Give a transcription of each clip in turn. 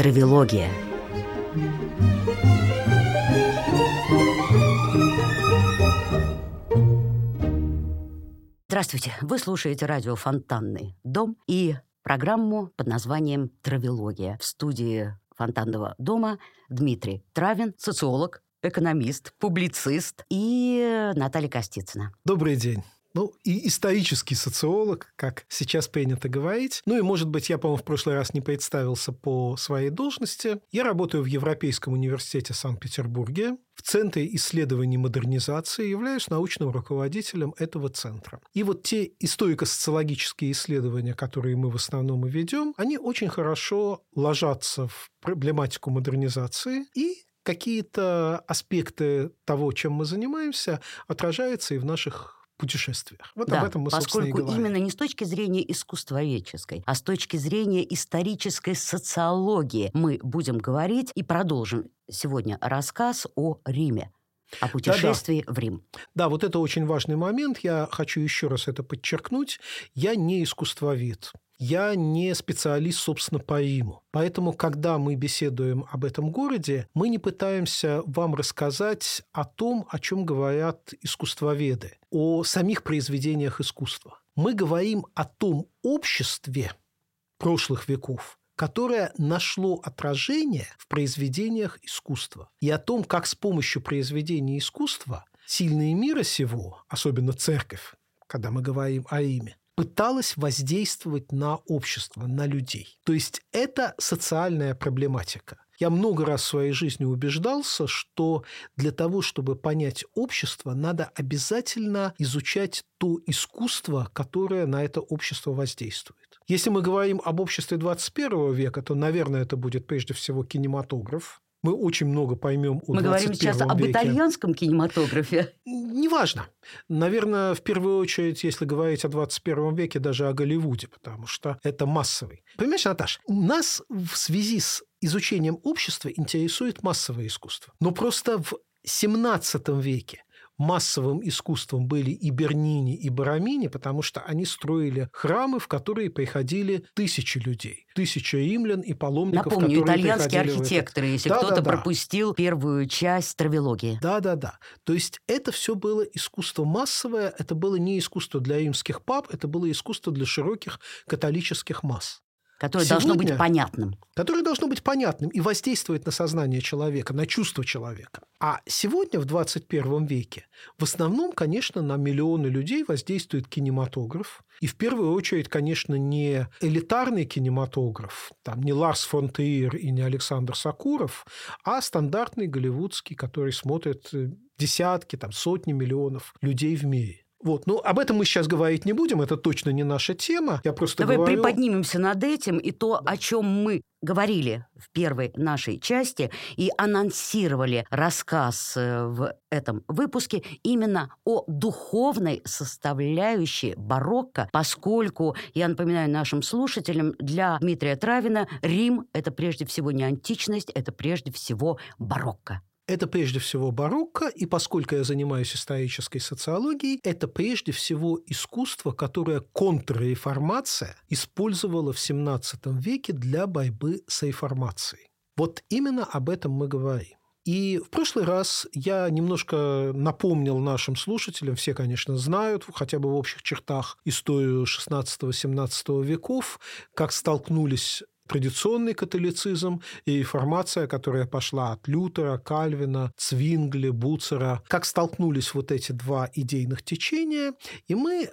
Травилогия. Здравствуйте! Вы слушаете радио «Фонтанный дом» и программу под названием «Травилогия». В студии «Фонтанного дома» Дмитрий Травин, социолог, экономист, публицист и Наталья Костицына. Добрый день ну, и исторический социолог, как сейчас принято говорить. Ну и, может быть, я, по-моему, в прошлый раз не представился по своей должности. Я работаю в Европейском университете Санкт-Петербурге. В Центре исследований модернизации являюсь научным руководителем этого центра. И вот те историко-социологические исследования, которые мы в основном и ведем, они очень хорошо ложатся в проблематику модернизации и какие-то аспекты того, чем мы занимаемся, отражаются и в наших путешествиях. Вот да, об этом мы, поскольку и говорим. именно не с точки зрения искусствоведческой, а с точки зрения исторической социологии мы будем говорить и продолжим сегодня рассказ о Риме о путешествии да, да. в Рим. Да, вот это очень важный момент. Я хочу еще раз это подчеркнуть. Я не искусствовед. Я не специалист, собственно, по Риму. Поэтому, когда мы беседуем об этом городе, мы не пытаемся вам рассказать о том, о чем говорят искусствоведы, о самих произведениях искусства. Мы говорим о том обществе прошлых веков, которое нашло отражение в произведениях искусства. И о том, как с помощью произведений искусства сильные мира сего, особенно церковь, когда мы говорим о Риме, пыталась воздействовать на общество, на людей. То есть это социальная проблематика. Я много раз в своей жизни убеждался, что для того, чтобы понять общество, надо обязательно изучать то искусство, которое на это общество воздействует. Если мы говорим об обществе 21 века, то, наверное, это будет прежде всего кинематограф, мы очень много поймем о Мы говорим сейчас веке. об итальянском кинематографе. Неважно. Наверное, в первую очередь, если говорить о 21 веке, даже о Голливуде, потому что это массовый. Понимаешь, Наташ, нас в связи с изучением общества интересует массовое искусство. Но просто в 17 веке массовым искусством были и Бернини, и Барамини, потому что они строили храмы, в которые приходили тысячи людей. Тысяча римлян и паломников, Напомню, итальянские архитекторы, если да, кто-то да, да. пропустил первую часть травилогии. Да-да-да. То есть это все было искусство массовое, это было не искусство для римских пап, это было искусство для широких католических масс которое Сегодня, должно быть понятным. Которое должно быть понятным и воздействовать на сознание человека, на чувство человека. А сегодня, в 21 веке, в основном, конечно, на миллионы людей воздействует кинематограф. И в первую очередь, конечно, не элитарный кинематограф, там не Ларс фон Триер и не Александр Сакуров, а стандартный голливудский, который смотрят э, десятки, там, сотни миллионов людей в мире. Вот. Ну, об этом мы сейчас говорить не будем, это точно не наша тема. Я просто Давай говорю... приподнимемся над этим, и то, о чем мы говорили в первой нашей части и анонсировали рассказ э, в этом выпуске именно о духовной составляющей барокко, поскольку, я напоминаю нашим слушателям, для Дмитрия Травина Рим – это прежде всего не античность, это прежде всего барокко. Это прежде всего барокко, и поскольку я занимаюсь исторической социологией, это прежде всего искусство, которое контрреформация использовала в XVII веке для борьбы с реформацией. Вот именно об этом мы говорим. И в прошлый раз я немножко напомнил нашим слушателям, все, конечно, знают, хотя бы в общих чертах, историю XVI-XVII веков, как столкнулись традиционный католицизм и реформация, которая пошла от Лютера, Кальвина, Цвингли, Буцера, как столкнулись вот эти два идейных течения, и мы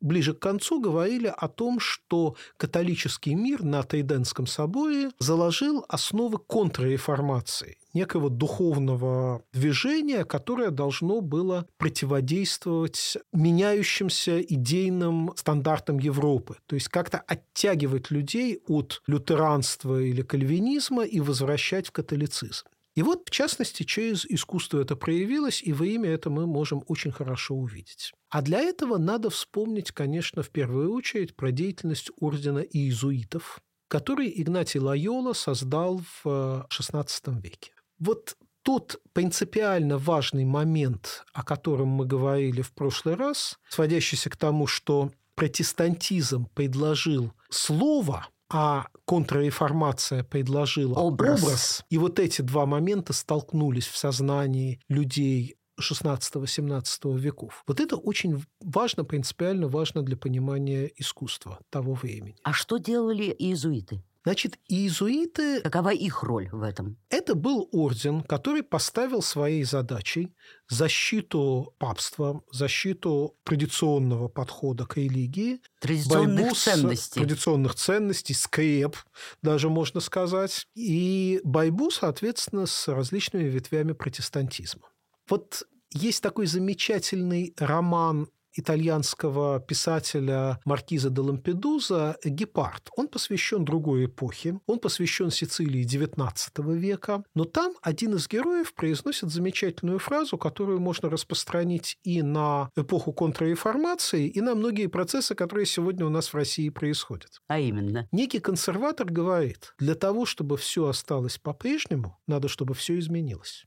ближе к концу говорили о том, что католический мир на Триденском соборе заложил основы контрреформации, некого духовного движения, которое должно было противодействовать меняющимся идейным стандартам Европы. То есть как-то оттягивать людей от лютеранства или кальвинизма и возвращать в католицизм. И вот, в частности, через искусство это проявилось, и во имя это мы можем очень хорошо увидеть. А для этого надо вспомнить, конечно, в первую очередь про деятельность ордена иезуитов, который Игнатий Лайола создал в XVI э, веке. Вот тот принципиально важный момент, о котором мы говорили в прошлый раз, сводящийся к тому, что протестантизм предложил слово а контрреформация предложила Образ. образ. И вот эти два момента столкнулись в сознании людей 16-17 веков. Вот это очень важно, принципиально важно для понимания искусства того времени. А что делали иезуиты? Значит, иезуиты Какова их роль в этом? – это был орден, который поставил своей задачей защиту папства, защиту традиционного подхода к религии, Традиционных с ценностей. традиционных ценностей, скреп, даже можно сказать, и борьбу, соответственно, с различными ветвями протестантизма. Вот есть такой замечательный роман итальянского писателя Маркиза де Лампедуза «Гепард». Он посвящен другой эпохе, он посвящен Сицилии XIX века, но там один из героев произносит замечательную фразу, которую можно распространить и на эпоху контрреформации, и на многие процессы, которые сегодня у нас в России происходят. А именно. Некий консерватор говорит, для того, чтобы все осталось по-прежнему, надо, чтобы все изменилось.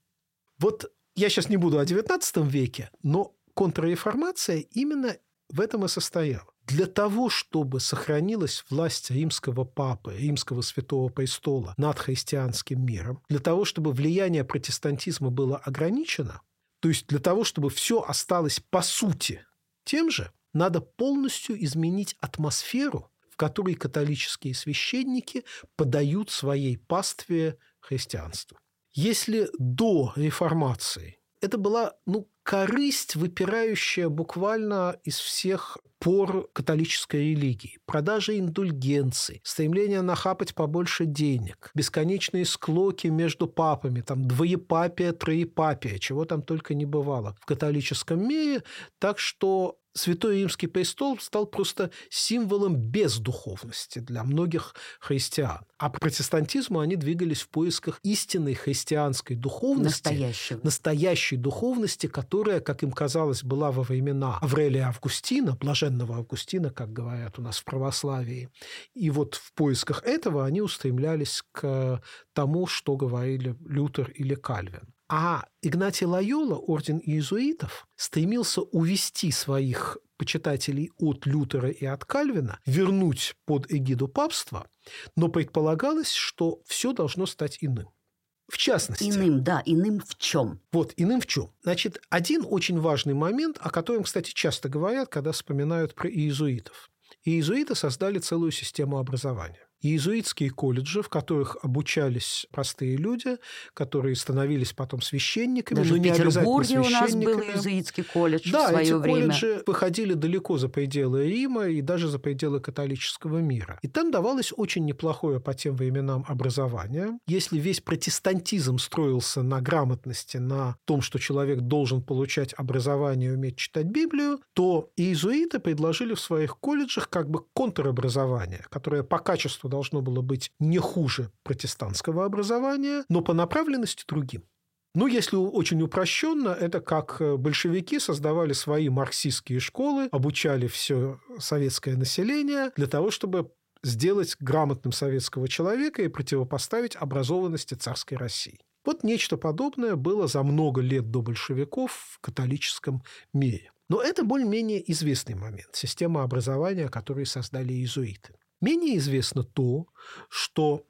Вот я сейчас не буду о XIX веке, но контрреформация именно в этом и состояла. Для того, чтобы сохранилась власть римского папы, римского святого престола над христианским миром, для того, чтобы влияние протестантизма было ограничено, то есть для того, чтобы все осталось по сути тем же, надо полностью изменить атмосферу, в которой католические священники подают своей пастве христианству. Если до реформации это была ну, корысть, выпирающая буквально из всех пор католической религии. Продажа индульгенций, стремление нахапать побольше денег, бесконечные склоки между папами, там двоепапие, троепапие, чего там только не бывало в католическом мире. Так что Святой Римский престол стал просто символом бездуховности для многих христиан. А к протестантизму они двигались в поисках истинной христианской духовности, Настоящего. настоящей духовности, которая, как им казалось, была во времена Аврелия Августина, блаженного Августина, как говорят у нас в православии. И вот в поисках этого они устремлялись к тому, что говорили Лютер или Кальвин. А Игнатий Лайола, орден иезуитов, стремился увести своих почитателей от Лютера и от Кальвина, вернуть под эгиду папства, но предполагалось, что все должно стать иным. В частности, Иным, да, иным в чем? вот иным в чем? Значит, один очень важный момент, о котором, кстати, часто говорят, когда вспоминают про иезуитов. Иезуиты создали целую систему образования. Иезуитские колледжи, в которых обучались простые люди, которые становились потом священниками, Даже но в Петербурге у нас был иезуитский колледж Да, в свое эти время. колледжи выходили далеко за пределы Рима и даже за пределы католического мира. И там давалось очень неплохое по тем временам образование. Если весь протестантизм строился на грамотности, на том, что человек должен получать образование и уметь читать Библию, то иезуиты предложили в своих колледжах как бы контробразование, которое по качеству должно было быть не хуже протестантского образования, но по направленности другим. Ну, если очень упрощенно, это как э, большевики создавали свои марксистские школы, обучали все советское население для того, чтобы сделать грамотным советского человека и противопоставить образованности царской России. Вот нечто подобное было за много лет до большевиков в католическом мире. Но это более-менее известный момент, система образования, которую создали иезуиты. Менее известно то, что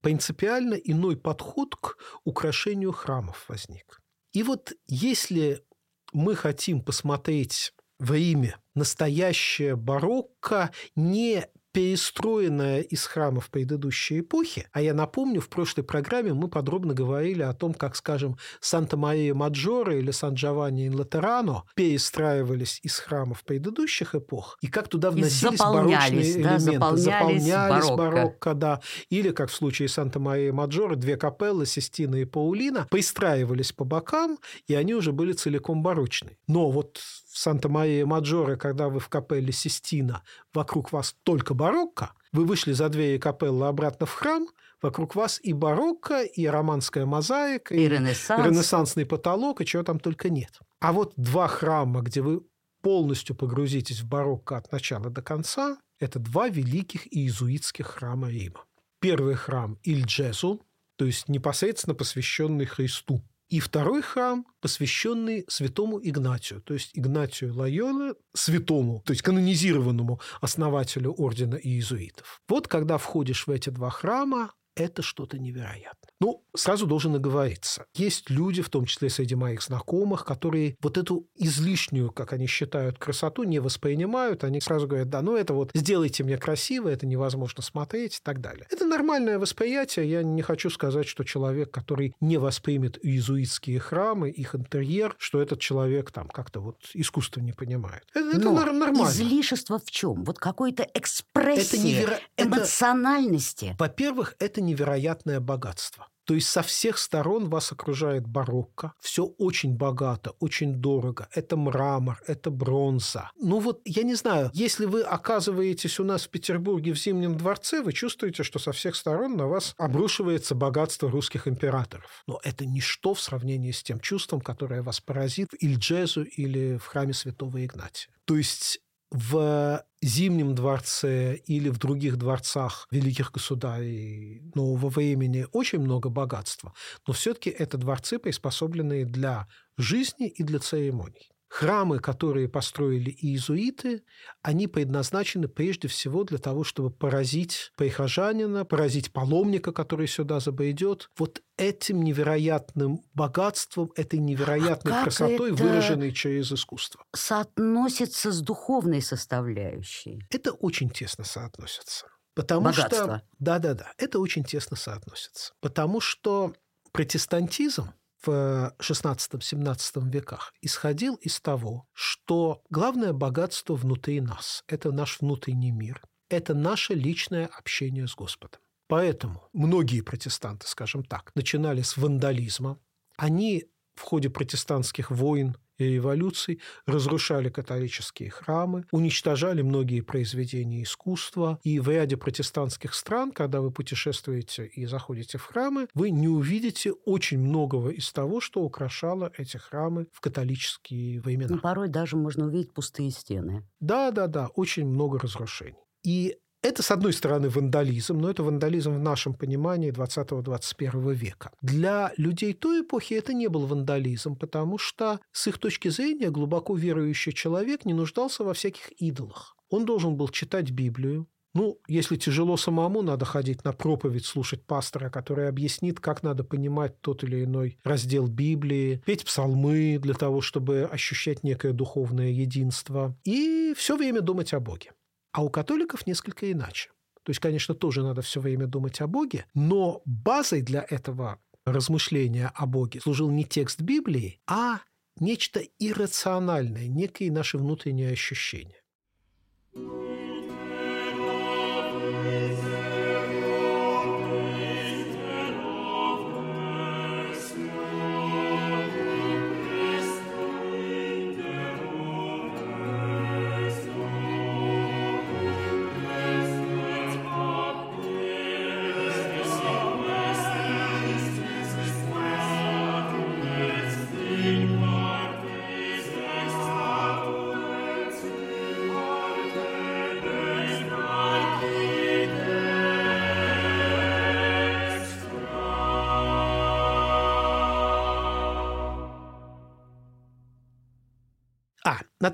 принципиально иной подход к украшению храмов возник. И вот если мы хотим посмотреть в Риме настоящее барокко, не перестроенная из храмов предыдущей эпохи. А я напомню, в прошлой программе мы подробно говорили о том, как, скажем, Санта-Мария-Маджоре или Сан-Джованни-ин-Латерано перестраивались из храмов предыдущих эпох, и как туда вносились заполнялись, барочные да, элементы. заполнялись барокко. барокко, да. Или, как в случае Санта-Мария-Маджоре, две капеллы, Систина и Паулина, пристраивались по бокам, и они уже были целиком барочные. Но вот в Санта-Мария-Маджоре, когда вы в капелле Систина, вокруг вас только барокко, вы вышли за двери капеллы обратно в храм, вокруг вас и барокко, и романская мозаика, И Ренессанс. ренессансный потолок, и чего там только нет. А вот два храма, где вы полностью погрузитесь в барокко от начала до конца, это два великих иезуитских храма Рима. Первый храм Иль-Джесу, то есть непосредственно посвященный Христу. И второй храм, посвященный святому Игнатию, то есть Игнатию Лайола, святому, то есть канонизированному основателю ордена иезуитов. Вот когда входишь в эти два храма, это что-то невероятное. Ну, сразу должен оговориться. Есть люди, в том числе среди моих знакомых, которые вот эту излишнюю, как они считают, красоту не воспринимают. Они сразу говорят, да, ну это вот сделайте мне красиво, это невозможно смотреть и так далее. Это нормальное восприятие. Я не хочу сказать, что человек, который не воспримет иезуитские храмы, их интерьер, что этот человек там как-то вот искусство не понимает. Это, Но это нормально. излишество в чем? Вот какой-то экспрессии, это неверо... эмоциональности. Это, во-первых, это невероятное богатство. То есть со всех сторон вас окружает барокко. Все очень богато, очень дорого. Это мрамор, это бронза. Ну вот, я не знаю, если вы оказываетесь у нас в Петербурге в Зимнем дворце, вы чувствуете, что со всех сторон на вас обрушивается богатство русских императоров. Но это ничто в сравнении с тем чувством, которое вас поразит в Ильджезу или в храме святого Игнатия. То есть в Зимнем дворце или в других дворцах великих государей нового времени очень много богатства, но все-таки это дворцы, приспособленные для жизни и для церемоний. Храмы, которые построили иезуиты, они предназначены прежде всего для того, чтобы поразить прихожанина, поразить паломника, который сюда забредет, вот этим невероятным богатством, этой невероятной а красотой, выраженной через искусство. Соотносится с духовной составляющей. Это очень тесно соотносится. Потому Богатство. что... Да-да-да, это очень тесно соотносится. Потому что протестантизм – в XVI-XVII веках исходил из того, что главное богатство внутри нас – это наш внутренний мир, это наше личное общение с Господом. Поэтому многие протестанты, скажем так, начинали с вандализма. Они в ходе протестантских войн и революций разрушали католические храмы, уничтожали многие произведения искусства. И в ряде протестантских стран, когда вы путешествуете и заходите в храмы, вы не увидите очень многого из того, что украшало эти храмы в католические времена. Ну, порой даже можно увидеть пустые стены. Да, да, да, очень много разрушений. И это, с одной стороны, вандализм, но это вандализм в нашем понимании 20-21 века. Для людей той эпохи это не был вандализм, потому что, с их точки зрения, глубоко верующий человек не нуждался во всяких идолах. Он должен был читать Библию, ну, если тяжело самому, надо ходить на проповедь, слушать пастора, который объяснит, как надо понимать тот или иной раздел Библии, петь псалмы для того, чтобы ощущать некое духовное единство и все время думать о Боге. А у католиков несколько иначе. То есть, конечно, тоже надо все время думать о Боге, но базой для этого размышления о Боге служил не текст Библии, а нечто иррациональное, некие наши внутренние ощущения.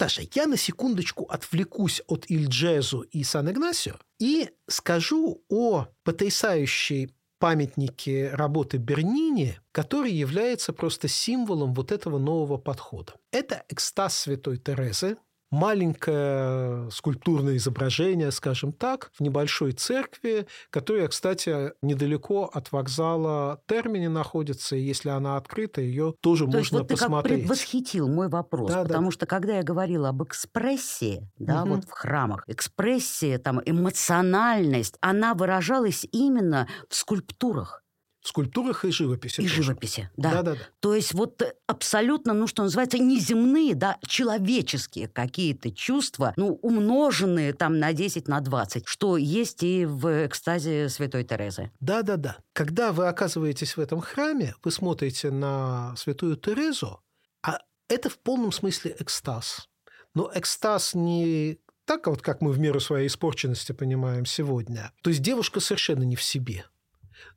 Наташа, я на секундочку отвлекусь от Ильджезу и Сан-Игнасио и скажу о потрясающей памятнике работы Бернини, который является просто символом вот этого нового подхода. Это экстаз Святой Терезы, маленькое скульптурное изображение, скажем так, в небольшой церкви, которая, кстати, недалеко от вокзала Термини находится, и если она открыта, ее тоже То можно есть вот посмотреть. ты как предвосхитил мой вопрос, Да, да. потому что когда я говорила об экспрессии, да, Мгм. вот в храмах, экспрессия, там, эмоциональность, она выражалась именно в скульптурах В скульптурах и живописи. и тоже. живописи. Да. Да-да-да. То есть вот э, абсолютно, ну, что называется, неземные, да, человеческие какие-то чувства, ну, умноженные там на 10, на 20, что есть и в экстазе Святой Терезы. Да-да-да. Когда вы оказываетесь в этом храме, вы смотрите на святую Терезу, а это в полном смысле экстаз. Но экстаз не так вот, как мы в меру своей испорченности понимаем сегодня. То есть девушка совершенно не в себе.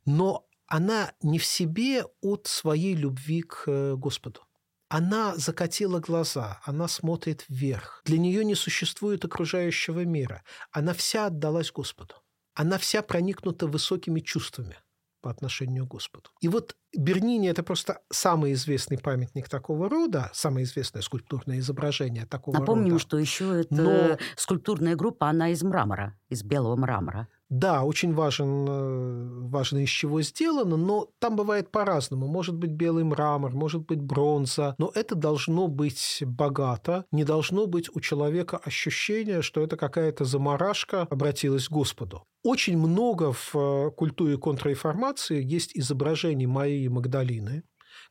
Но она не в себе от своей любви к э, Господу. Она закатила глаза, она смотрит вверх. Для нее не существует окружающего мира. Она вся отдалась Господу. Она вся проникнута высокими чувствами по отношению к Господу. И вот Бернини – это просто самый известный памятник такого рода, самое известное скульптурное изображение такого Напомним, рода. что еще это Но... скульптурная группа, она из мрамора, из белого мрамора. Да, очень важен, э, важно из чего сделано, но там бывает по-разному. Может быть белый мрамор, может быть бронза, но это должно быть богато, не должно быть у человека ощущения, что это какая-то заморашка обратилась к Господу. Очень много в э, культуре контрреформации есть изображений Марии Магдалины,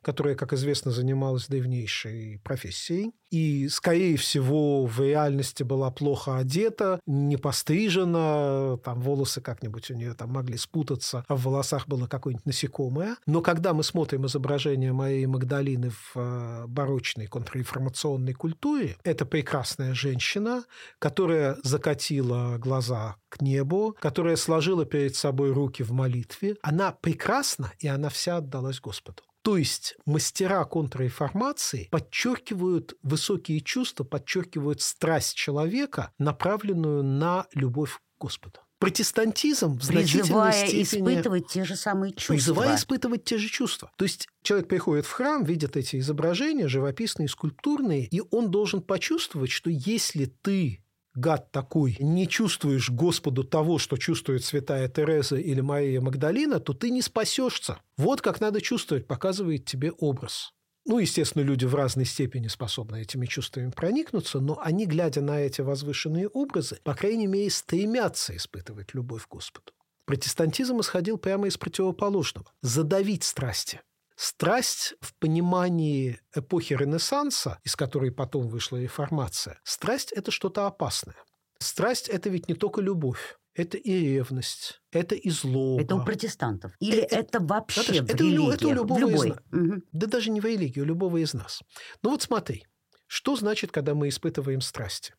которая, как известно, занималась древнейшей профессией. И, скорее всего, в реальности была плохо одета, не пострижена, там волосы как-нибудь у нее там могли спутаться, а в волосах было какое-нибудь насекомое. Но когда мы смотрим изображение Марии Магдалины в э, барочной контрреформационной культуре, это прекрасная женщина, которая закатила глаза к небу, которая сложила перед собой руки в молитве. Она прекрасна, и она вся отдалась Господу. То есть мастера контрреформации подчеркивают высокие чувства, подчеркивают страсть человека, направленную на любовь к Господу. Протестантизм в значительной степени... испытывать те же самые чувства. Призывая испытывать те же чувства. То есть человек приходит в храм, видит эти изображения, живописные, скульптурные, и он должен почувствовать, что если ты гад такой, не чувствуешь Господу того, что чувствует святая Тереза или Мария Магдалина, то ты не спасешься. Вот как надо чувствовать, показывает тебе образ. Ну, естественно, люди в разной степени способны этими чувствами проникнуться, но они, глядя на эти возвышенные образы, по крайней мере, стремятся испытывать любовь к Господу. Протестантизм исходил прямо из противоположного – задавить страсти – Страсть в понимании эпохи Ренессанса, из которой потом вышла реформация, страсть – это что-то опасное. Страсть – это ведь не только любовь. Это и ревность, это и злоба. Это у протестантов. Или это, это вообще Наташа, в это, религии? Это у любого любой. из нас. Угу. Да даже не в религии, у любого из нас. Ну вот смотри, что значит, когда мы испытываем страсти?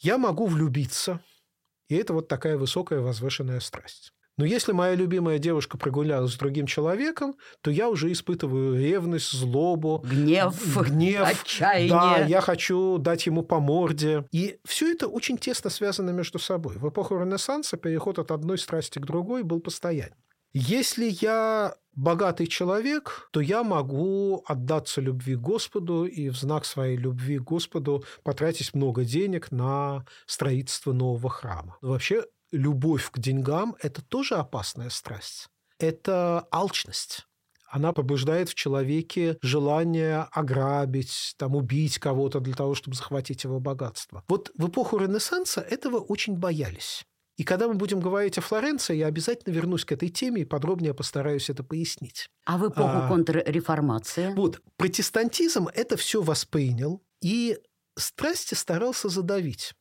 Я могу влюбиться, и это вот такая высокая возвышенная страсть. Но если моя любимая девушка прогулялась с другим человеком, то я уже испытываю ревность, злобу, гнев, гнев отчаяние. Да, я хочу дать ему по морде. И все это очень тесно связано между собой. В эпоху Ренессанса переход от одной страсти к другой был постоянен. Если я богатый человек, то я могу отдаться любви Господу и в знак своей любви Господу потратить много денег на строительство нового храма. Вообще любовь к деньгам – это тоже опасная страсть. Это алчность. Она побуждает в человеке желание ограбить, там, убить кого-то для того, чтобы захватить его богатство. Вот в эпоху Ренессанса этого очень боялись. И когда мы будем говорить о Флоренции, я обязательно вернусь к этой теме и подробнее постараюсь это пояснить. А в эпоху а, контрреформации? Вот, протестантизм это все воспринял и страсти старался задавить.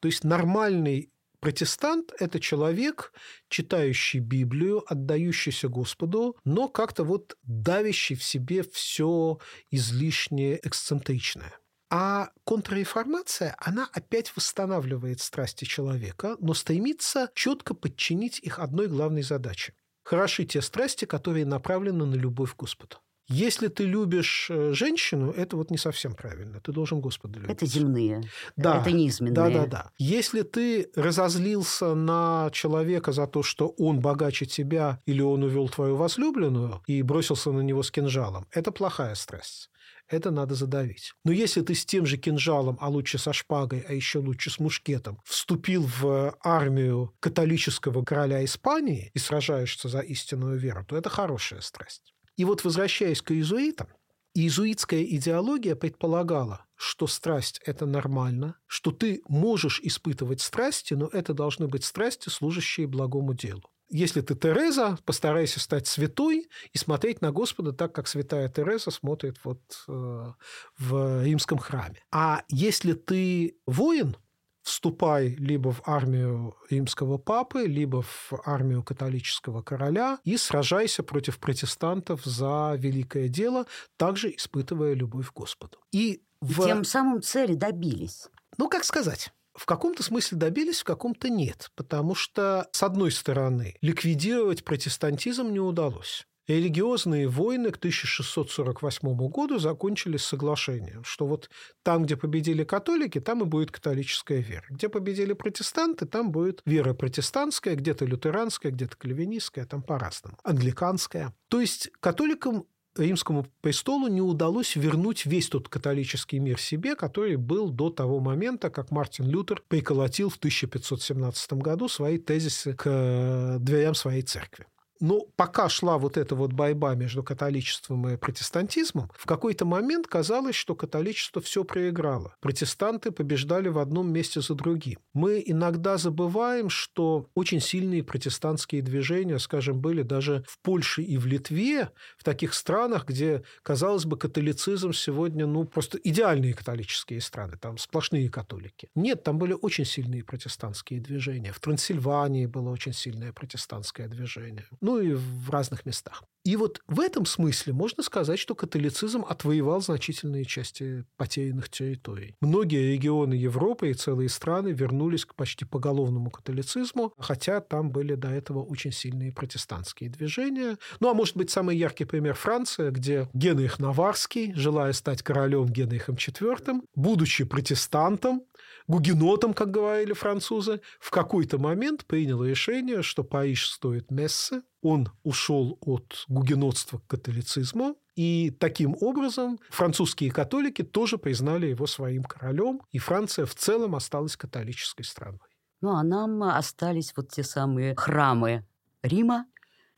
То есть нормальный Протестант – это человек, читающий Библию, отдающийся Господу, но как-то вот давящий в себе все излишнее эксцентричное. А контрреформация, она опять восстанавливает страсти человека, но стремится четко подчинить их одной главной задаче – хороши те страсти, которые направлены на любовь к Господу. Если ты любишь э, женщину, это вот не совсем правильно. Ты должен Господа любить. Это земные. Да. Это низменные. Да, да, да. Если ты разозлился на человека за то, что он богаче тебя или он увел твою возлюбленную и бросился на него с кинжалом, это плохая страсть это надо задавить. Но если ты с тем же кинжалом, а лучше со шпагой, а еще лучше с мушкетом, вступил в армию католического короля Испании и сражаешься за истинную веру, то это хорошая страсть. И вот возвращаясь к иезуитам, иезуитская идеология предполагала, что страсть – это нормально, что ты можешь испытывать страсти, но это должны быть страсти, служащие благому делу. Если ты Тереза, постарайся стать святой и смотреть на Господа так, как святая Тереза смотрит вот э, в римском храме. А если ты воин, вступай либо в армию римского папы, либо в армию католического короля и сражайся против протестантов за великое дело, также испытывая любовь к Господу. И в... Тем самым цели добились. Ну, как сказать? В каком-то смысле добились, в каком-то нет. Потому что, с одной стороны, ликвидировать протестантизм не удалось. Религиозные войны к 1648 году закончились соглашением, что вот там, где победили католики, там и будет католическая вера. Где победили протестанты, там будет вера протестантская, где-то лютеранская, где-то кальвинистская, там по-разному. Англиканская. То есть католикам римскому престолу не удалось вернуть весь тот католический мир себе, который был до того момента, как Мартин Лютер приколотил в 1517 году свои тезисы к дверям своей церкви. Но пока шла вот эта вот борьба между католичеством и протестантизмом, в какой-то момент казалось, что католичество все проиграло. Протестанты побеждали в одном месте за другим. Мы иногда забываем, что очень сильные протестантские движения, скажем, были даже в Польше и в Литве, в таких странах, где, казалось бы, католицизм сегодня, ну, просто идеальные католические страны, там сплошные католики. Нет, там были очень сильные протестантские движения. В Трансильвании было очень сильное протестантское движение. Ну, ну и в разных местах. И вот в этом смысле можно сказать, что католицизм отвоевал значительные части потерянных территорий. Многие регионы Европы и целые страны вернулись к почти поголовному католицизму, хотя там были до этого очень сильные протестантские движения. Ну, а может быть, самый яркий пример Франция, где Генрих Наварский, желая стать королем Генрихом IV, будучи протестантом, гугенотом, как говорили французы, в какой-то момент принял решение, что Париж стоит мессы, он ушел от гугенотства к католицизму, и таким образом французские католики тоже признали его своим королем, и Франция в целом осталась католической страной. Ну, а нам остались вот те самые храмы Рима,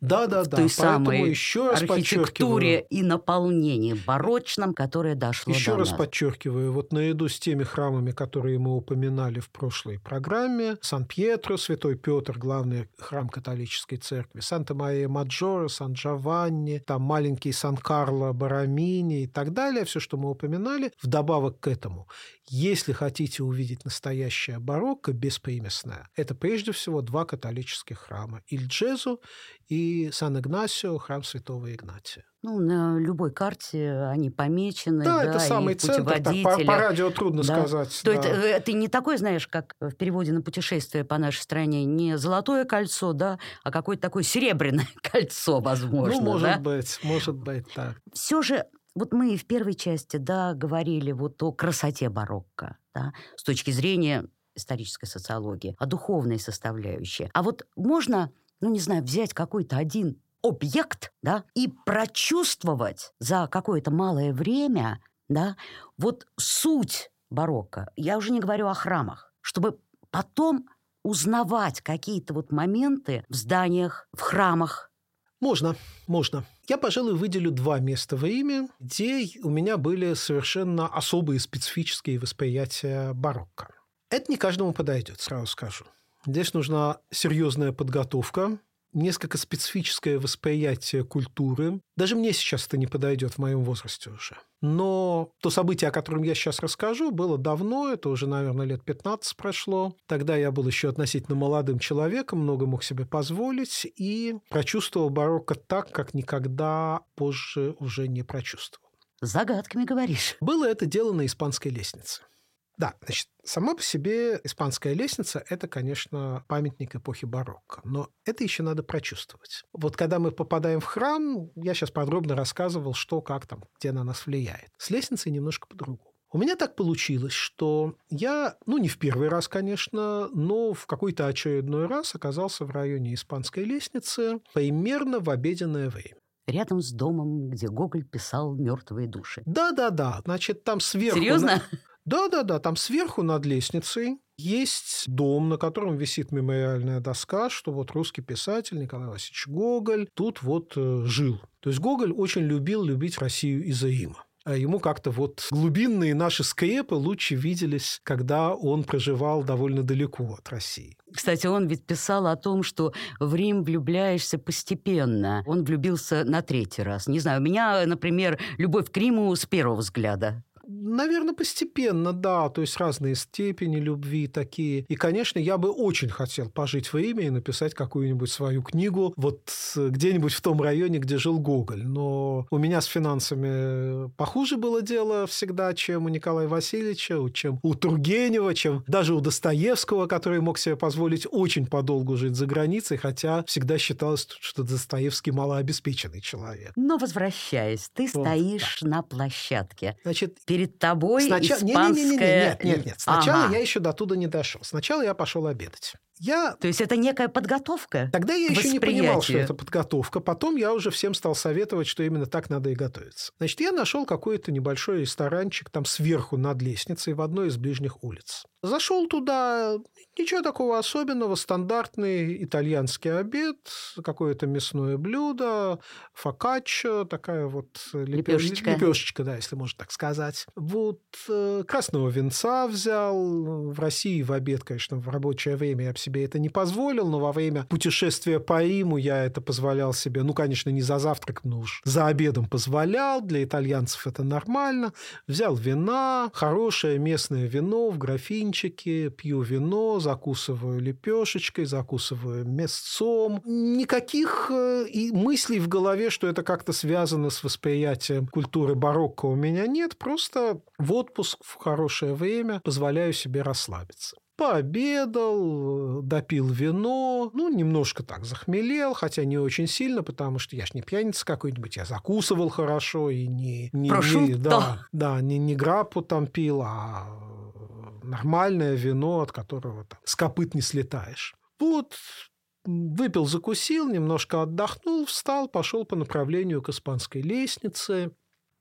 да, да, да. той самой еще раз архитектуре и наполнении барочном, которое дошло еще до раз нас. подчеркиваю, вот наряду с теми храмами, которые мы упоминали в прошлой программе, Сан-Пьетро, Святой Петр, главный храм католической церкви, Санта-Мария Маджора, Сан-Джованни, там маленький Сан-Карло Барамини и так далее, все, что мы упоминали, вдобавок к этому. Если хотите увидеть настоящее барокко беспримесное, это прежде всего два католических храма – Ильджезу и Сан-Игнасио, храм святого Игнатия. Ну, на любой карте они помечены. Да, да это самый центр. Так, по, по радио трудно да. сказать. То да. это, это не такой, знаешь, как в переводе на путешествие по нашей стране, не золотое кольцо, да, а какое-то такое серебряное кольцо, возможно. Ну, может да? быть, может быть так. Все же вот мы в первой части, да, говорили вот о красоте барокко, да, с точки зрения исторической социологии, о духовной составляющей. А вот можно, ну, не знаю, взять какой-то один объект, да, и прочувствовать за какое-то малое время, да, вот суть барокко. Я уже не говорю о храмах, чтобы потом узнавать какие-то вот моменты в зданиях, в храмах, можно, можно. Я, пожалуй, выделю два места в Риме, где у меня были совершенно особые специфические восприятия барокко. Это не каждому подойдет, сразу скажу. Здесь нужна серьезная подготовка, несколько специфическое восприятие культуры. Даже мне сейчас это не подойдет в моем возрасте уже. Но то событие, о котором я сейчас расскажу, было давно, это уже, наверное, лет 15 прошло. Тогда я был еще относительно молодым человеком, много мог себе позволить, и прочувствовал барокко так, как никогда позже уже не прочувствовал. Загадками говоришь. Было это дело на испанской лестнице. Да, значит, сама по себе испанская лестница – это, конечно, памятник эпохи барокко, но это еще надо прочувствовать. Вот когда мы попадаем в храм, я сейчас подробно рассказывал, что, как там, где на нас влияет. С лестницей немножко по-другому. У меня так получилось, что я, ну, не в первый раз, конечно, но в какой-то очередной раз оказался в районе испанской лестницы примерно в обеденное время рядом с домом, где Гоголь писал мертвые души. Да, да, да. Значит, там сверху. Серьезно? Да-да-да, там сверху над лестницей есть дом, на котором висит мемориальная доска, что вот русский писатель Николай Васильевич Гоголь тут вот э, жил. То есть Гоголь очень любил любить Россию из-за Рима. А ему как-то вот глубинные наши скрепы лучше виделись, когда он проживал довольно далеко от России. Кстати, он ведь писал о том, что в Рим влюбляешься постепенно. Он влюбился на третий раз. Не знаю, у меня, например, любовь к Риму с первого взгляда. Наверное, постепенно, да. То есть разные степени любви такие. И, конечно, я бы очень хотел пожить в Риме и написать какую-нибудь свою книгу вот где-нибудь в том районе, где жил Гоголь. Но у меня с финансами похуже было дело всегда, чем у Николая Васильевича, чем у Тургенева, чем даже у Достоевского, который мог себе позволить очень подолгу жить за границей, хотя всегда считалось, что Достоевский малообеспеченный человек. Но возвращаясь, ты вот, стоишь да. на площадке. Значит, перед тобой сначала... испанская... Не, не, не, не, нет, нет, нет. Сначала ага. я еще до туда не дошел. Сначала я пошел обедать. Я... То есть это некая подготовка? Тогда я еще не понимал, что это подготовка. Потом я уже всем стал советовать, что именно так надо и готовиться. Значит, я нашел какой-то небольшой ресторанчик там сверху над лестницей в одной из ближних улиц. Зашел туда, ничего такого особенного, стандартный итальянский обед, какое-то мясное блюдо, фокаччо, такая вот лепешечка. лепешечка, да, если можно так сказать. Вот э, красного венца взял. В России в обед, конечно, в рабочее время я себе это не позволил, но во время путешествия по Риму я это позволял себе, ну, конечно, не за завтрак, но уж за обедом позволял. Для итальянцев это нормально. Взял вина, хорошее местное вино в графине блинчики, пью вино, закусываю лепешечкой, закусываю мясцом. Никаких э, и мыслей в голове, что это как-то связано с восприятием культуры барокко у меня нет. Просто в отпуск в хорошее время позволяю себе расслабиться пообедал, допил вино, ну, немножко так захмелел, хотя не очень сильно, потому что я ж не пьяница какой-нибудь, я закусывал хорошо и не... не, не да, да, не, не грапу там пил, а нормальное вино, от которого там, с копыт не слетаешь. Вот выпил, закусил, немножко отдохнул, встал, пошел по направлению к испанской лестнице.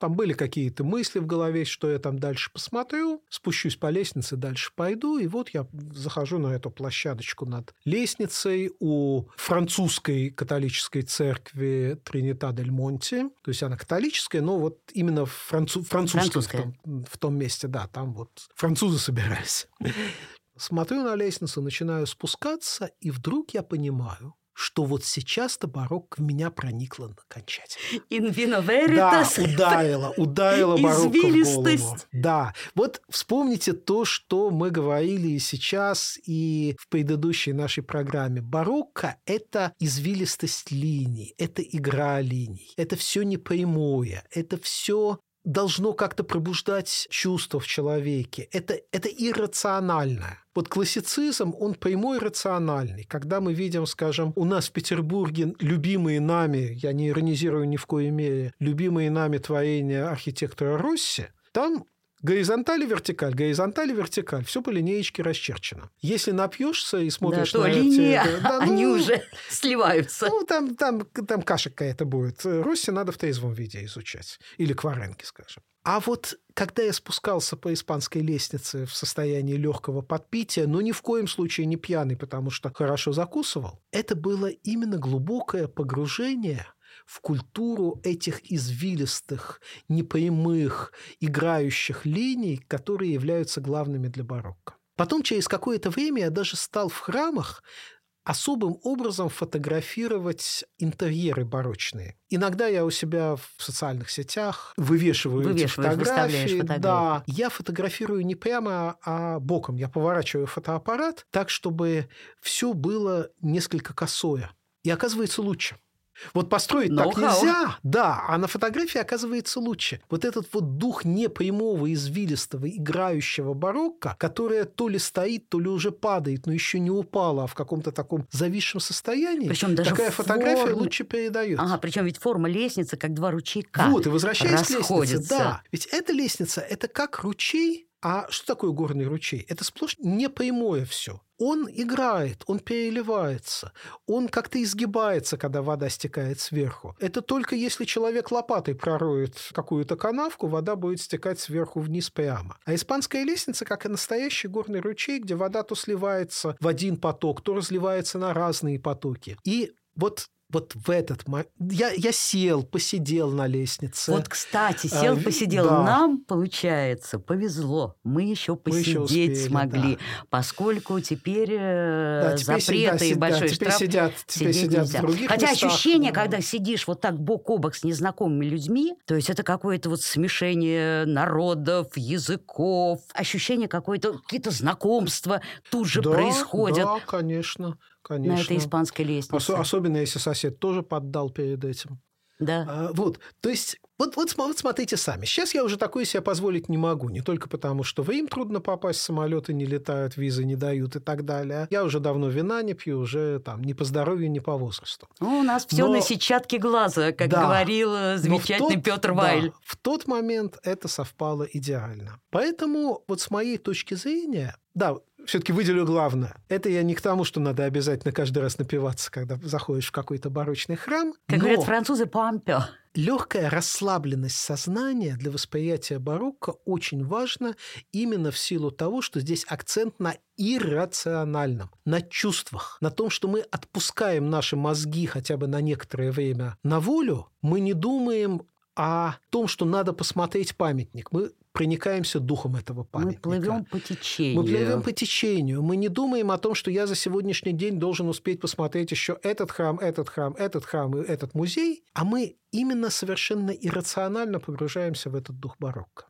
Там были какие-то мысли в голове, что я там дальше посмотрю, спущусь по лестнице, дальше пойду. И вот я захожу на эту площадочку над лестницей у французской католической церкви Тринита дель Монти. То есть она католическая, но вот именно францу... французская, в том, в том месте, да, там вот французы собирались. Смотрю на лестницу, начинаю спускаться, и вдруг я понимаю, что вот сейчас-то барокко в меня проникло окончательно. In vino veritas. Да, ударило, ударило барокко в голову. Да, вот вспомните то, что мы говорили и сейчас, и в предыдущей нашей программе. Барокко – это извилистость линий, это игра линий, это все непрямое, это все должно как-то пробуждать чувства в человеке. Это, это иррационально. Вот классицизм, он прямой рациональный. Когда мы видим, скажем, у нас в Петербурге любимые нами, я не иронизирую ни в коей мере, любимые нами творения архитектора Росси, там Горизонталь и вертикаль, горизонталь и вертикаль. Все по линеечке расчерчено. Если напьешься и смотришь да, на то линии, эти, да, ну, они уже сливаются. Ну, там, там, там каша какая-то будет. Росси надо в трезвом виде изучать. Или кваренки, скажем. А вот когда я спускался по испанской лестнице в состоянии легкого подпития, но ни в коем случае не пьяный, потому что хорошо закусывал, это было именно глубокое погружение – в культуру этих извилистых, непрямых, играющих линий, которые являются главными для барокко. Потом, через какое-то время, я даже стал в храмах особым образом фотографировать интерьеры барочные. Иногда я у себя в социальных сетях вывешиваю эти фотографии. фотографии. Да, я фотографирую не прямо, а боком. Я поворачиваю фотоаппарат так, чтобы все было несколько косое. И оказывается лучше. Вот построить Но так нельзя, да, а на фотографии оказывается лучше. Вот этот вот дух непрямого, извилистого, играющего барокко, которое то ли стоит, то ли уже падает, но еще не упало, а в каком-то таком зависшем состоянии, причем даже такая форм... фотография лучше передает. Ага, причем ведь форма лестницы как два ручейка Вот, и возвращаясь к лестнице, да, ведь эта лестница, это как ручей, а что такое горный ручей? Это сплошь непрямое все. Он играет, он переливается, он как-то изгибается, когда вода стекает сверху. Это только если человек лопатой пророет какую-то канавку, вода будет стекать сверху вниз прямо. А испанская лестница, как и настоящий горный ручей, где вода то сливается в один поток, то разливается на разные потоки. И вот вот в этот момент... Я, я сел, посидел на лестнице. Вот, кстати, сел, А, посидел. да. Нам, получается, повезло. Мы еще Мы еще посидеть успели, смогли. да. Поскольку теперь, э, Да, теперь да, запреты си- и да, большой теперь штраф сидят, теперь сидят нельзя. в других Хотя местах, ощущение, да. когда сидишь вот так бок о бок с незнакомыми людьми, то есть это какое-то вот смешение народов, языков, ощущение какое-то, какие-то знакомства тут же Да, происходят Да, конечно, на конечно. этой испанской лестнице. Осо- особенно если сосед тоже поддал перед этим. Да. А, вот, то есть, вот, вот, вот смотрите сами. Сейчас я уже такое себе позволить не могу. Не только потому, что в Рим трудно попасть, самолеты не летают, визы не дают и так далее. Я уже давно вина не пью, уже там ни по здоровью, ни по возрасту. Ну, у нас все Но- на сетчатке глаза, как Да. говорил э, замечательный тот- Петр да, Вайль. в тот момент это совпало идеально. Поэтому вот с моей точки зрения, да, все-таки выделю главное. Это я не к тому, что надо обязательно каждый раз напиваться, когда заходишь в какой-то барочный храм. Как но говорят французы, пампе. легкая расслабленность сознания для восприятия барокко очень важна именно в силу того, что здесь акцент на иррациональном, на чувствах, на том, что мы отпускаем наши мозги хотя бы на некоторое время на волю, мы не думаем о том, что надо посмотреть памятник. Мы проникаемся духом этого Мы памятника. плывем по течению. Мы плывем по течению. Мы не думаем о том, что я за сегодняшний день должен успеть посмотреть еще этот храм, этот храм, этот храм и этот музей, а мы именно совершенно иррационально погружаемся в этот дух барокко.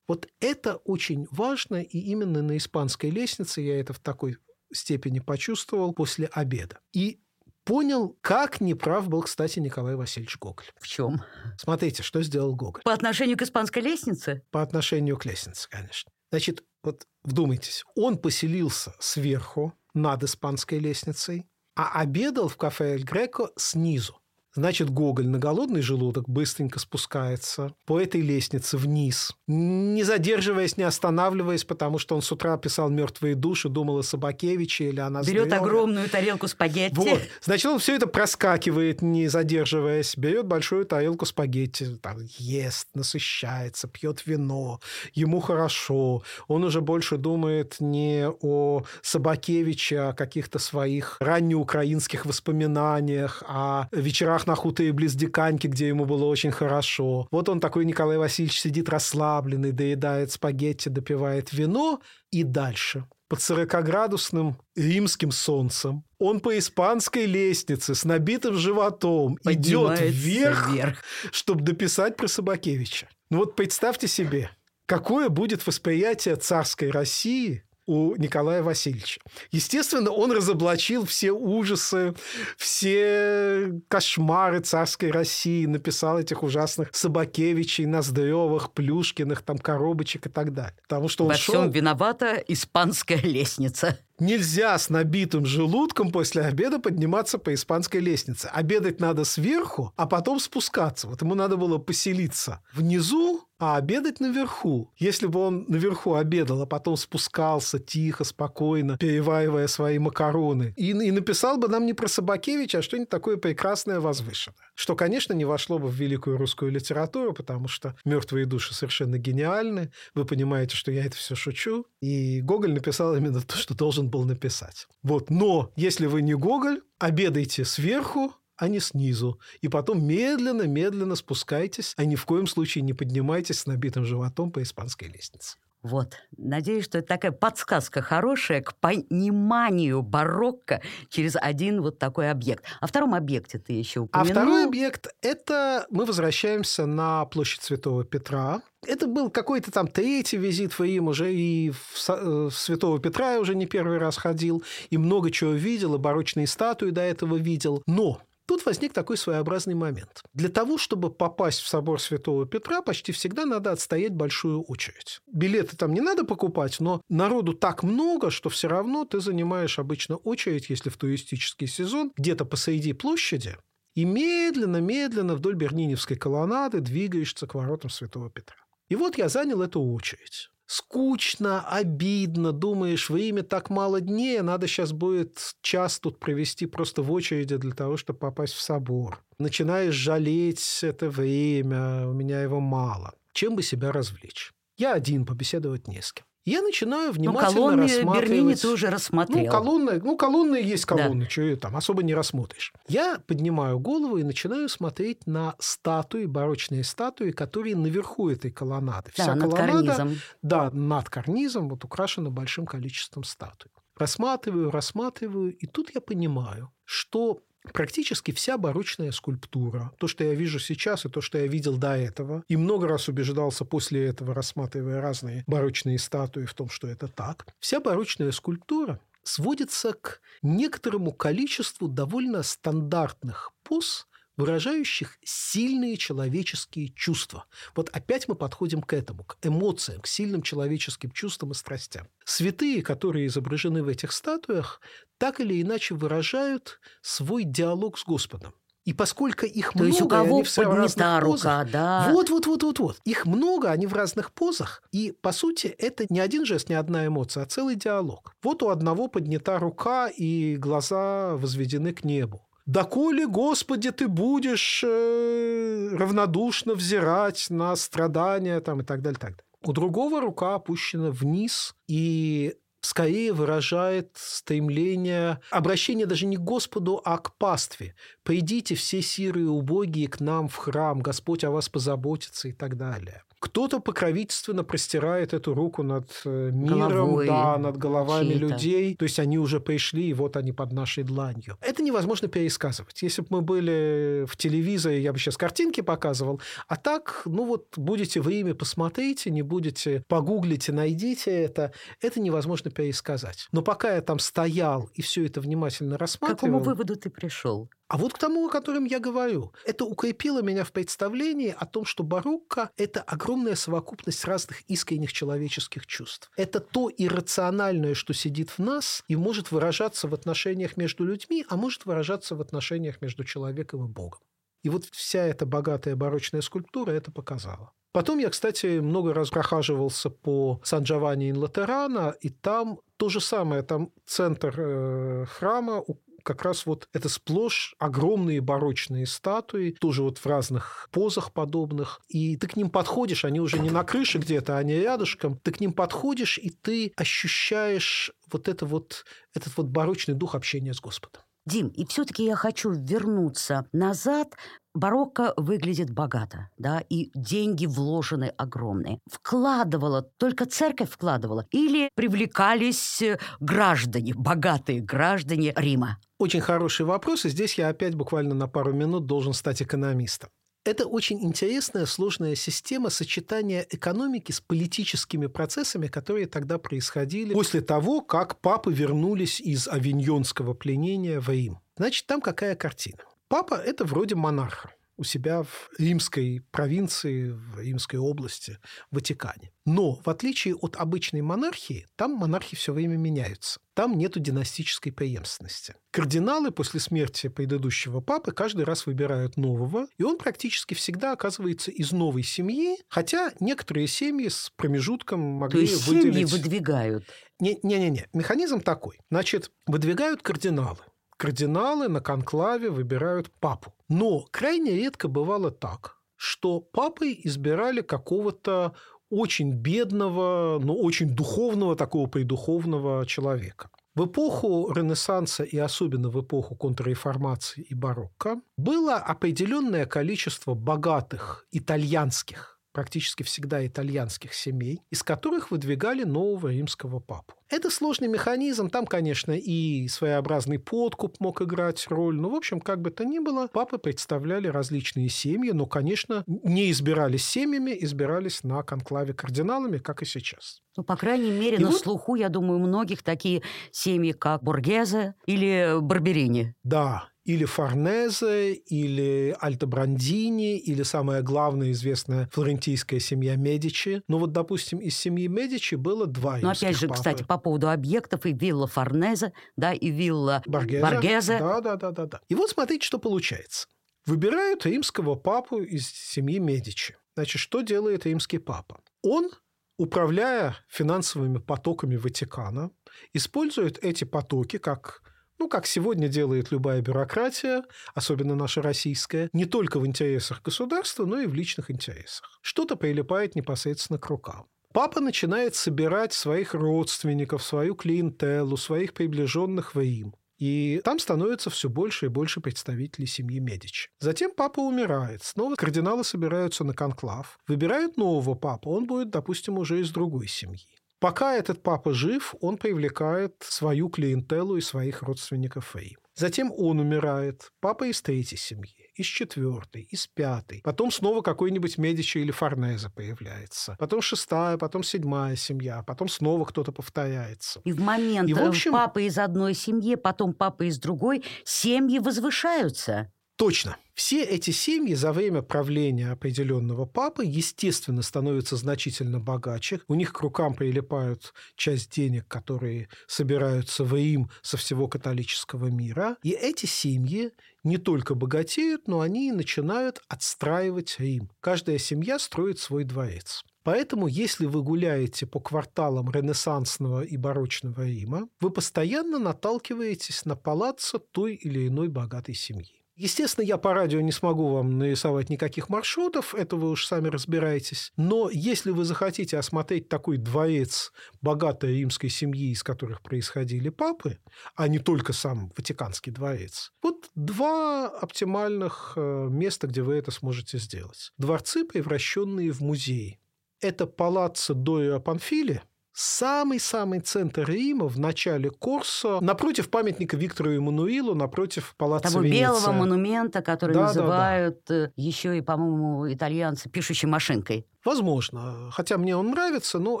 Вот это очень важно, и именно на испанской лестнице я это в такой степени почувствовал после обеда. И понял, как неправ был, кстати, Николай Васильевич Гоголь. В чем? Смотрите, что сделал Гоголь. По отношению к испанской лестнице? По отношению к лестнице, конечно. Значит, вот вдумайтесь, он поселился сверху над испанской лестницей, а обедал в кафе «Эль Греко» снизу. Значит, Гоголь на голодный желудок быстренько спускается по этой лестнице вниз, не задерживаясь, не останавливаясь, потому что он с утра писал «Мертвые души», думал о Собакевиче или о Берет Ноздрове. огромную тарелку спагетти. Вот. Значит, он все это проскакивает, не задерживаясь, берет большую тарелку спагетти, там, ест, насыщается, пьет вино, ему хорошо. Он уже больше думает не о Собакевиче, а о каких-то своих раннеукраинских воспоминаниях, о вечерах на хуторе близ Диканьки, где ему было очень хорошо. Вот он такой, Николай Васильевич, сидит расслабленный, доедает спагетти, допивает вино и дальше под 40-градусным римским солнцем. Он по испанской лестнице с набитым животом идет вверх, вверх. чтобы дописать про Собакевича. Ну вот представьте себе, какое будет восприятие царской России у Николая Васильевича. Естественно, он разоблачил все ужасы, все кошмары царской России, написал этих ужасных Собакевичей, Ноздревых, Плюшкиных, там, коробочек и так далее. Потому что он Во шел... всем виновата испанская лестница. Нельзя с набитым желудком после обеда подниматься по испанской лестнице. Обедать надо сверху, а потом спускаться. Вот ему надо было поселиться внизу, а обедать наверху. Если бы он наверху обедал, а потом спускался тихо, спокойно, переваривая свои макароны, и, и написал бы нам не про Собакевича, а что-нибудь такое прекрасное, возвышенное. Что, конечно, не вошло бы в великую русскую литературу, потому что «Мертвые души» совершенно гениальны. Вы понимаете, что я это все шучу. И Гоголь написал именно то, что должен был написать. Вот. Но если вы не Гоголь, обедайте сверху, а не снизу. И потом медленно-медленно спускайтесь, а ни в коем случае не поднимайтесь с набитым животом по испанской лестнице. Вот. Надеюсь, что это такая подсказка хорошая к пониманию барокко через один вот такой объект. О втором объекте ты еще упомянул. А второй объект – это мы возвращаемся на площадь Святого Петра. Это был какой-то там третий визит в Рим уже, и в э, Святого Петра я уже не первый раз ходил, и много чего видел, и барочные статуи до этого видел. Но Тут возник такой своеобразный момент. Для того, чтобы попасть в собор Святого Петра, почти всегда надо отстоять большую очередь. Билеты там не надо покупать, но народу так много, что все равно ты занимаешь обычно очередь, если в туристический сезон, где-то посреди площади, и медленно-медленно вдоль Берниневской колоннады двигаешься к воротам Святого Петра. И вот я занял эту очередь скучно, обидно, думаешь, время так мало дней, а надо сейчас будет час тут провести просто в очереди для того, чтобы попасть в собор. Начинаешь жалеть это время, у меня его мало. Чем бы себя развлечь? Я один, побеседовать не с кем. Я начинаю ну, внимательно ну, колонны рассматривать... Берлине ты уже рассмотрел. Ну, колонны, ну, колонны есть колонны, да. что ее там особо не рассмотришь. Я поднимаю голову и начинаю смотреть на статуи, барочные статуи, которые наверху этой колоннады. Да, Вся над колоннада, карнизом. Да, над карнизом вот украшена большим количеством статуй. Рассматриваю, рассматриваю, и тут я понимаю, что практически вся барочная скульптура, то, что я вижу сейчас и то, что я видел до этого, и много раз убеждался после этого, рассматривая разные барочные статуи в том, что это так, вся барочная скульптура сводится к некоторому количеству довольно стандартных поз, выражающих сильные человеческие чувства. Вот опять мы подходим к этому, к эмоциям, к сильным человеческим чувствам и страстям. Святые, которые изображены в этих статуях, так или иначе выражают свой диалог с Господом. И поскольку их То много, есть у кого они все в разных рука, позах, да. Вот, вот, вот, вот, вот. Их много, они в разных позах. И, по сути, это не один жест, не одна эмоция, а целый диалог. Вот у одного поднята рука, и глаза возведены к небу. «Доколе, Господи, ты будешь э, равнодушно взирать на страдания» там, и так далее, так далее. У другого рука опущена вниз, и скорее выражает стремление, обращение даже не к Господу, а к пастве. «Придите все сирые убогие к нам в храм, Господь о вас позаботится» и так далее. Кто-то покровительственно простирает эту руку над э, миром, Головой да, над головами людей. То есть они уже пришли, и вот они под нашей дланью. Это невозможно пересказывать. Если бы мы были в телевизоре, я бы сейчас картинки показывал. А так, ну вот, будете в Риме, посмотрите, не будете, погуглите, найдите это. Это невозможно пересказать. Но пока я там стоял и все это внимательно рассматривал... К какому выводу ты пришел? А вот к тому, о котором я говорю. Это укрепило меня в представлении о том, что барокко – это огромная совокупность разных искренних человеческих чувств. Это то иррациональное, что сидит в нас и может выражаться в отношениях между людьми, а может выражаться в отношениях между человеком и Богом. И вот вся эта богатая барочная скульптура это показала. Потом я, кстати, много раз прохаживался по Сан-Джованни ин Латерана, и там то же самое, там центр э, храма как раз вот это сплошь огромные барочные статуи, тоже вот в разных позах подобных. И ты к ним подходишь, они уже не на крыше где-то, они рядышком. Ты к ним подходишь, и ты ощущаешь вот, это вот этот вот барочный дух общения с Господом. Дим, и все-таки я хочу вернуться назад. Барокко выглядит богато, да, и деньги вложены огромные. Вкладывала, только церковь вкладывала, или привлекались э, граждане, богатые граждане Рима? Очень хороший вопрос, и здесь я опять буквально на пару минут должен стать экономистом. Это очень интересная, сложная система сочетания экономики с политическими процессами, которые тогда происходили после того, как папы вернулись из авиньонского пленения в Рим. Значит, там какая картина? Папа – это вроде монарха. У себя в римской провинции, в римской области, в Ватикане. Но, в отличие от обычной монархии, там монархи все время меняются. Там нету династической преемственности. Кардиналы после смерти предыдущего папы каждый раз выбирают нового, и он практически всегда оказывается из новой семьи, хотя некоторые семьи с промежутком могли То есть выделить... семьи выдвигают? Не-не-не, механизм такой. Значит, выдвигают кардиналы. Кардиналы на конклаве выбирают папу. Но крайне редко бывало так, что папой избирали какого-то очень бедного, но очень духовного, такого придуховного человека. В эпоху Ренессанса и особенно в эпоху контрреформации и барокко было определенное количество богатых итальянских практически всегда итальянских семей, из которых выдвигали нового римского папу. Это сложный механизм, там, конечно, и своеобразный подкуп мог играть роль, но, в общем, как бы то ни было, папы представляли различные семьи, но, конечно, не избирались семьями, избирались на конклаве кардиналами, как и сейчас. Ну, по крайней мере, и на вот... слуху, я думаю, многих такие семьи, как Боргезе или Барберини. Да, или Форнезе, или Альтобрандини, или самая главная известная флорентийская семья Медичи. Ну вот, допустим, из семьи Медичи было два Ну, опять же, папы. кстати, по поводу объектов, и вилла Форнезе, да, и вилла Баргезе. Баргезе. Да, да, да, да, да. И вот смотрите, что получается. Выбирают римского папу из семьи Медичи. Значит, что делает римский папа? Он управляя финансовыми потоками Ватикана, использует эти потоки как ну, как сегодня делает любая бюрократия, особенно наша российская, не только в интересах государства, но и в личных интересах. Что-то прилипает непосредственно к рукам. Папа начинает собирать своих родственников, свою клиентелу, своих приближенных в Рим. И там становится все больше и больше представителей семьи Медичи. Затем папа умирает. Снова кардиналы собираются на конклав. Выбирают нового папу. Он будет, допустим, уже из другой семьи. Пока этот папа жив, он привлекает свою клиентелу и своих родственников Рим. Затем он умирает, папа из третьей семьи, из четвертой, из пятой. Потом снова какой-нибудь Медичи или Форнезе появляется. Потом шестая, потом седьмая семья, потом снова кто-то повторяется. И в момент и, в общем, папы из одной семьи, потом папа из другой, семьи возвышаются. Точно. Все эти семьи за время правления определенного папы, естественно, становятся значительно богаче. У них к рукам прилипают часть денег, которые собираются в Рим со всего католического мира. И эти семьи не только богатеют, но они и начинают отстраивать Рим. Каждая семья строит свой дворец. Поэтому, если вы гуляете по кварталам ренессансного и барочного Рима, вы постоянно наталкиваетесь на палаццо той или иной богатой семьи. Естественно, я по радио не смогу вам нарисовать никаких маршрутов, это вы уж сами разбираетесь. Но если вы захотите осмотреть такой дворец богатой римской семьи, из которых происходили папы, а не только сам Ватиканский дворец, вот два оптимальных э, места, где вы это сможете сделать. Дворцы, превращенные в музеи. Это палаццо Дорио Панфили – самый-самый центр Рима в начале Корсо, напротив памятника Виктору Эммануилу, напротив палаца Того Венеция. белого монумента, который да, называют да, да. Э, еще и, по-моему, итальянцы пишущей машинкой. Возможно. Хотя мне он нравится, но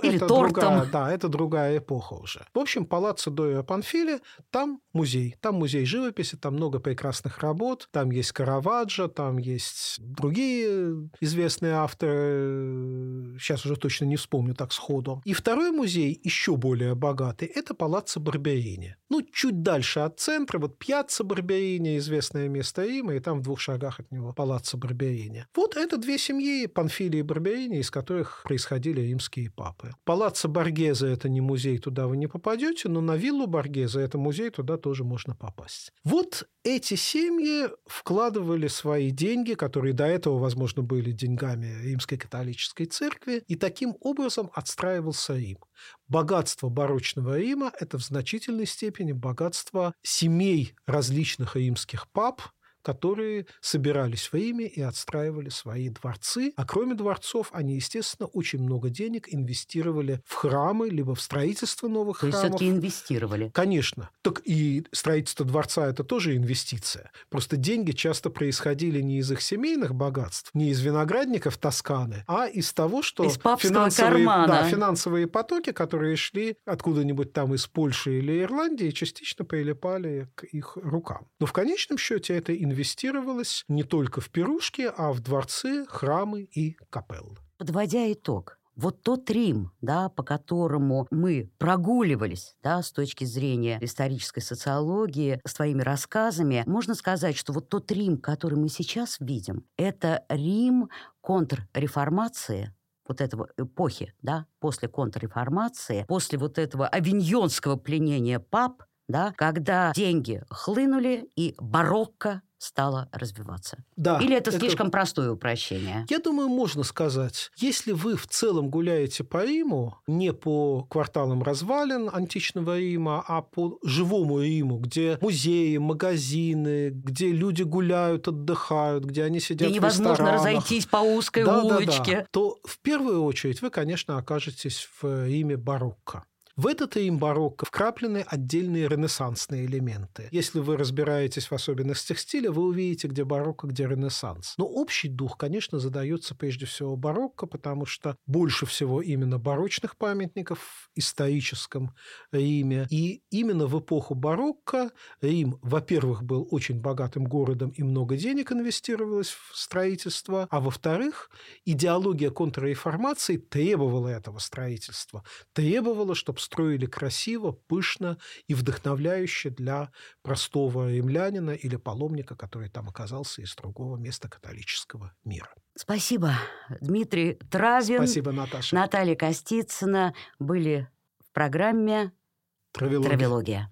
Или это тортом. другая, да, это другая эпоха уже. В общем, Палаццо Доя Панфили, там музей. Там музей живописи, там много прекрасных работ, там есть Караваджо, там есть другие известные авторы. Сейчас уже точно не вспомню так сходу. И второй музей, еще более богатый, это Палаццо Барберини. Ну, чуть дальше от центра, вот Пьяцца Барберини, известное место Рима, и там в двух шагах от него Палаццо Барберини. Вот это две семьи, Панфили и Барберини, из которых происходили римские папы. Палаццо Боргезе – это не музей, туда вы не попадете, но на виллу Боргезе – это музей, туда тоже можно попасть. Вот эти семьи вкладывали свои деньги, которые до этого, возможно, были деньгами римской католической церкви, и таким образом отстраивался Рим. Богатство барочного Рима – это в значительной степени богатство семей различных римских пап – которые собирались в Риме и отстраивали свои дворцы. А кроме дворцов, они, естественно, очень много денег инвестировали в храмы, либо в строительство новых То храмов. все-таки инвестировали. Конечно. Так и строительство дворца – это тоже инвестиция. Просто деньги часто происходили не из их семейных богатств, не из виноградников Тосканы, а из того, что из финансовые, кармана. да, финансовые потоки, которые шли откуда-нибудь там из Польши или Ирландии, частично прилипали к их рукам. Но в конечном счете это инвестиция инвестировалось не только в пирушки, а в дворцы, храмы и капеллы. Подводя итог, вот тот Рим, да, по которому мы прогуливались да, с точки зрения исторической социологии, с твоими рассказами, можно сказать, что вот тот Рим, который мы сейчас видим, это Рим контрреформации, вот этого эпохи, да, после контрреформации, после вот этого авиньонского пленения пап, да, когда деньги хлынули и барокко стала развиваться. Да, Или это, это слишком простое упрощение? Я думаю, можно сказать. Если вы в целом гуляете по Риму, не по кварталам развалин античного Рима, а по живому Риму, где музеи, магазины, где люди гуляют, отдыхают, где они сидят где в невозможно разойтись по узкой да, улочке. Да, да. То в первую очередь вы, конечно, окажетесь в Риме барокко. В этот им барокко вкраплены отдельные ренессансные элементы. Если вы разбираетесь в особенностях стиля, вы увидите, где барокко, где ренессанс. Но общий дух, конечно, задается прежде всего барокко, потому что больше всего именно барочных памятников в историческом Риме. И именно в эпоху барокко Рим, во-первых, был очень богатым городом и много денег инвестировалось в строительство, а во-вторых, идеология контрреформации требовала этого строительства, требовала, чтобы строили красиво, пышно и вдохновляюще для простого римлянина или паломника, который там оказался из другого места католического мира. Спасибо, Дмитрий Травин. Спасибо, Наташа. Наталья Костицына были в программе Травелогия. Травелогия.